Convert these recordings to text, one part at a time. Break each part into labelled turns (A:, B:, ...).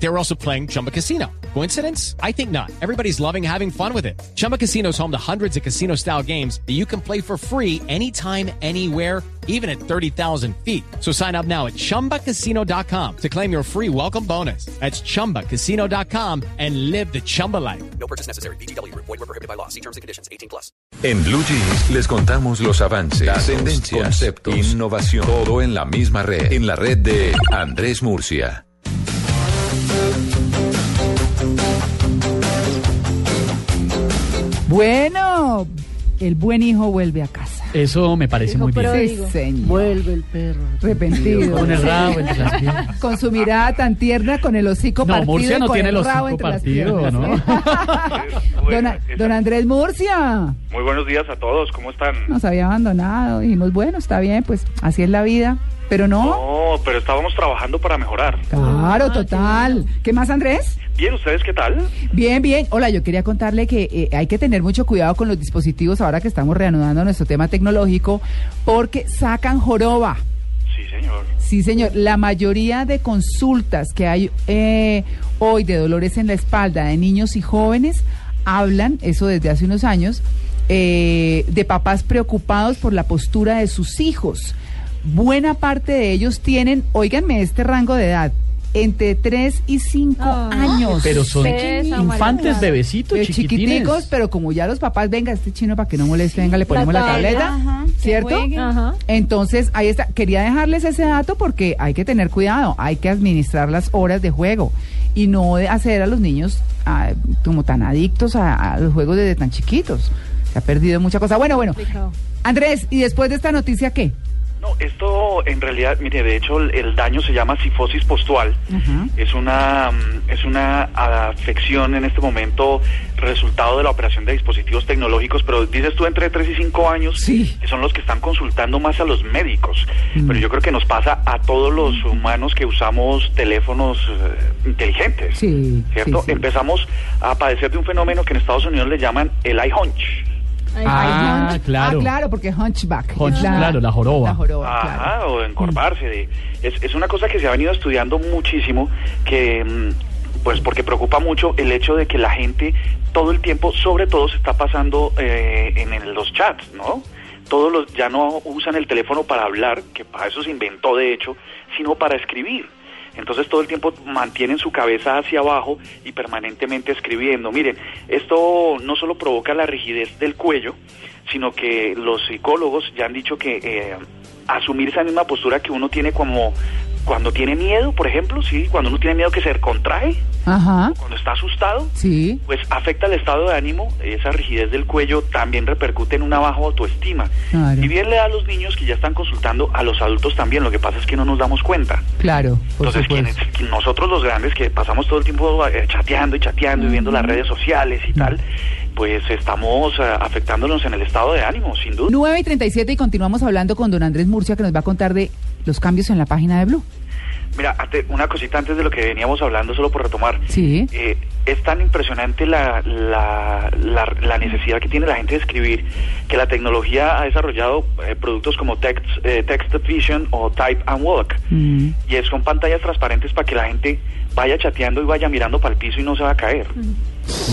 A: They were also playing Chumba Casino. Coincidence? I think not. Everybody's loving having fun with it. Chumba Casino is home to hundreds of casino style games that you can play for free anytime, anywhere, even at 30,000 feet. So sign up now at chumbacasino.com to claim your free welcome bonus. That's chumbacasino.com and live the Chumba life.
B: No purchase necessary. BGW. Void were prohibited by law. See terms and conditions. 18 plus.
C: En Blue Jeans les contamos los avances,
D: Datos,
C: tendencias,
D: conceptos,
C: innovación, todo en la misma red, en la red de Andrés Murcia.
E: Bueno, el buen hijo vuelve a casa.
F: Eso me parece muy bien.
E: Sí, señor.
G: Vuelve el perro.
E: Arrepentido.
F: Con el rabo entre las piernas.
E: Con su mirada tan tierna, con el hocico
F: No,
E: partido
F: Murcia
E: y
F: no
E: con
F: tiene
E: el
F: el
E: rabo
F: hocico
E: entre las
F: partido,
E: piernas.
F: ¿no?
E: don, don Andrés Murcia
H: Muy buenos días a todos, ¿cómo están?
E: nos había abandonado. Dijimos, bueno, está bien, pues así es la vida. Pero no.
H: No, pero estábamos trabajando para mejorar.
E: Claro, total. ¿Qué más, Andrés?
H: Bien, ¿ustedes qué tal?
E: Bien, bien. Hola, yo quería contarle que eh, hay que tener mucho cuidado con los dispositivos ahora que estamos reanudando nuestro tema tecnológico porque sacan joroba.
H: Sí, señor.
E: Sí, señor. La mayoría de consultas que hay eh, hoy de dolores en la espalda de niños y jóvenes hablan, eso desde hace unos años, eh, de papás preocupados por la postura de sus hijos. Buena parte de ellos tienen, óiganme, este rango de edad, entre 3 y 5 años.
F: Pero son infantes, bebecitos, chiquitines.
E: chiquiticos, pero como ya los papás, venga, este chino para que no moleste, venga, le ponemos la, tableta, ¿cierto?
I: Ajá.
E: Entonces, ahí está. Quería dejarles ese dato porque hay que tener cuidado, hay que administrar las horas de juego y no hacer a los niños ah, como tan adictos a, a los juegos desde tan chiquitos. Se ha perdido mucha cosa. Bueno, bueno. Andrés, ¿y después de esta noticia qué?
H: No, esto en realidad, mire, de hecho el, el daño se llama sifosis postual. Es una mm, es una afección en este momento resultado de la operación de dispositivos tecnológicos, pero dices tú entre 3 y 5 años,
E: Sí.
H: que son los que están consultando más a los médicos.
E: Mm.
H: Pero yo creo que nos pasa a todos los humanos que usamos teléfonos eh, inteligentes.
E: Sí,
H: ¿Cierto?
E: sí.
H: Empezamos a padecer de un fenómeno que en Estados Unidos le llaman el eye hunch.
F: Ah,
E: Hunch-
F: claro.
E: Ah, claro, porque hunchback.
F: Hunch,
E: es
F: claro, la joroba.
E: La joroba,
H: Ajá,
E: claro.
H: o encorvarse. de- es, es una cosa que se ha venido estudiando muchísimo, que mm, pues porque preocupa mucho el hecho de que la gente todo el tiempo, sobre todo, se está pasando eh, en, el- los chats, ¿no? Todos los ya no usan el teléfono para hablar, que para eso se inventó de hecho, sino para escribir. Entonces todo el tiempo mantienen su cabeza hacia abajo y permanentemente escribiendo. Miren, esto no solo provoca la rigidez del cuello, sino que los psicólogos ya han dicho que eh, asumir esa misma postura que uno tiene como cuando tiene miedo, por ejemplo, sí, cuando uno tiene miedo que se contrae,
E: Ajá,
H: cuando está asustado,
E: sí.
H: pues afecta el estado de ánimo, esa rigidez del cuello también repercute en una baja autoestima.
E: Claro.
H: Y bien le da a los niños que ya están consultando, a los adultos también, lo que pasa es que no nos damos cuenta.
E: Claro, por
H: Entonces, quienes, nosotros los grandes que pasamos todo el tiempo eh, chateando y chateando y viendo las redes sociales y tal, pues estamos eh, afectándonos en el estado de ánimo, sin duda.
E: 9 y 37 y continuamos hablando con don Andrés Murcia que nos va a contar de los cambios en la página de Blue.
H: Mira, una cosita antes de lo que veníamos hablando, solo por retomar.
E: Sí.
H: Eh, es tan impresionante la, la, la, la necesidad que tiene la gente de escribir que la tecnología ha desarrollado eh, productos como Text, eh, Text Vision o Type and Walk.
E: Mm.
H: Y es con pantallas transparentes para que la gente vaya chateando y vaya mirando para el piso y no se va a caer.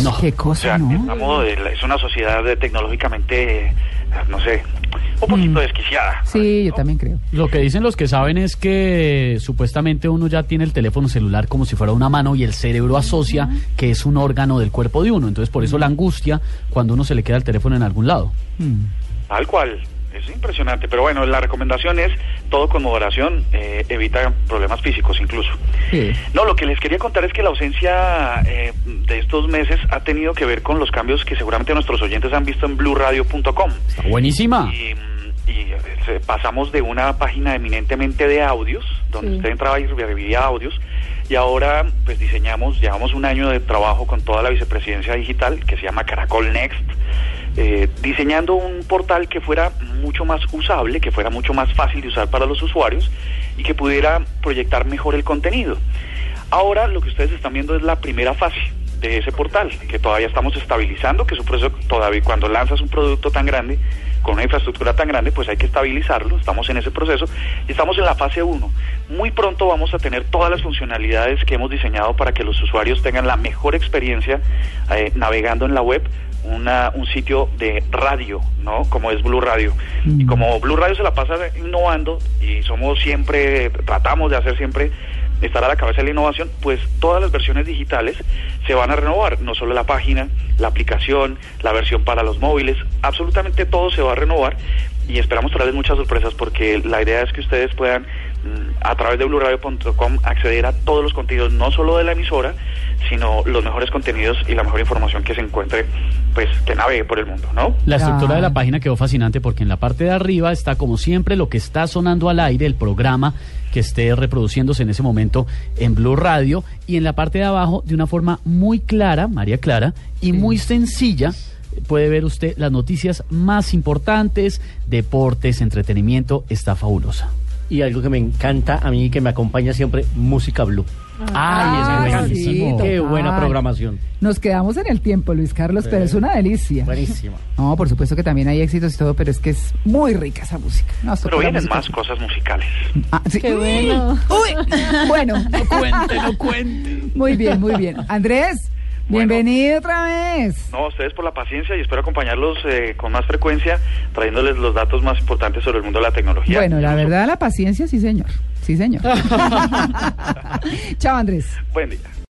F: No.
E: Qué
H: O
E: cosa,
H: sea,
E: ¿no?
H: estamos de- es una sociedad de- tecnológicamente, eh, no sé, un poquito
E: Mm.
H: desquiciada.
E: Sí, yo
H: ¿no?
E: también creo.
F: Lo que dicen los que saben es que supuestamente uno ya tiene el teléfono celular como si fuera una mano y el cerebro asocia que es un órgano del cuerpo de uno. Entonces por eso la angustia cuando uno se le queda el teléfono en algún lado.
E: Mm.
H: Tal cual. Es impresionante, pero bueno, la recomendación es todo con moderación, eh, evita problemas físicos incluso.
E: Sí.
H: No, lo que les quería contar es que la ausencia eh, de estos meses ha tenido que ver con los cambios que seguramente nuestros oyentes han visto en blueradio.com.
F: Está buenísima.
H: Y, mm, y, eh, pasamos de una página eminentemente de audios, donde
I: Sí.
H: usted entraba y revivía audios, y ahora pues diseñamos, llevamos un año de trabajo con toda la vicepresidencia digital, que se llama Caracol Next, eh, diseñando un portal que fuera mucho más usable, que fuera mucho más fácil de usar para los usuarios y que pudiera proyectar mejor el contenido. Ahora lo que ustedes están viendo es la primera fase de ese portal, que todavía estamos estabilizando, que es un proceso todavía cuando lanzas un producto tan grande, con una infraestructura tan grande, pues hay que estabilizarlo, estamos en ese proceso y estamos en la fase 1. Muy pronto vamos a tener todas las funcionalidades que hemos diseñado para que los usuarios tengan la mejor experiencia eh, navegando en la web, una, un sitio de radio, ¿no? Como es Blue Radio. Y como Blue Radio se la pasa innovando y somos siempre, tratamos de hacer siempre estar a la cabeza de la innovación, pues todas las versiones digitales se van a renovar, no solo la página, la aplicación, la versión para los móviles, absolutamente todo se va a renovar y esperamos traerles muchas sorpresas porque la idea es que ustedes puedan a través de bluradio.com acceder a todos los contenidos, no solo de la emisora, sino los mejores contenidos y la mejor información que se encuentre, pues que navegue por el mundo, ¿no?
F: La estructura de la página quedó fascinante porque en la parte de arriba está como siempre lo que está sonando al aire, el programa que esté reproduciéndose en ese momento en Blue Radio y en la parte de abajo de una forma muy clara, María Clara, y muy sencilla puede ver usted las noticias más importantes, deportes, entretenimiento, está fabulosa.
D: Y algo que me encanta a mí y que me acompaña siempre, música blue. Ay,
E: Ah,
D: es
E: sí,
D: buenísimo. Qué
E: total.
D: buena programación.
E: Nos quedamos en el tiempo, Luis Carlos, pero es una delicia.
D: Buenísima.
E: No, por supuesto que también hay éxitos y todo, pero es que es muy rica esa música. No, esto
H: Pero vienen
E: música.
H: más cosas musicales.
E: Ah, sí.
G: Qué bueno.
E: Uy, bueno,
F: Cuente, no cuente.
E: muy bien, muy bien. Andrés,
H: Bueno.
E: bienvenido otra vez.
H: No, a ustedes por la paciencia y espero acompañarlos eh, con más frecuencia, trayéndoles los datos más importantes sobre el mundo de la tecnología.
E: Bueno, la verdad, la paciencia, sí, señor. Sí, señor. Chao, Andrés.
H: Buen día.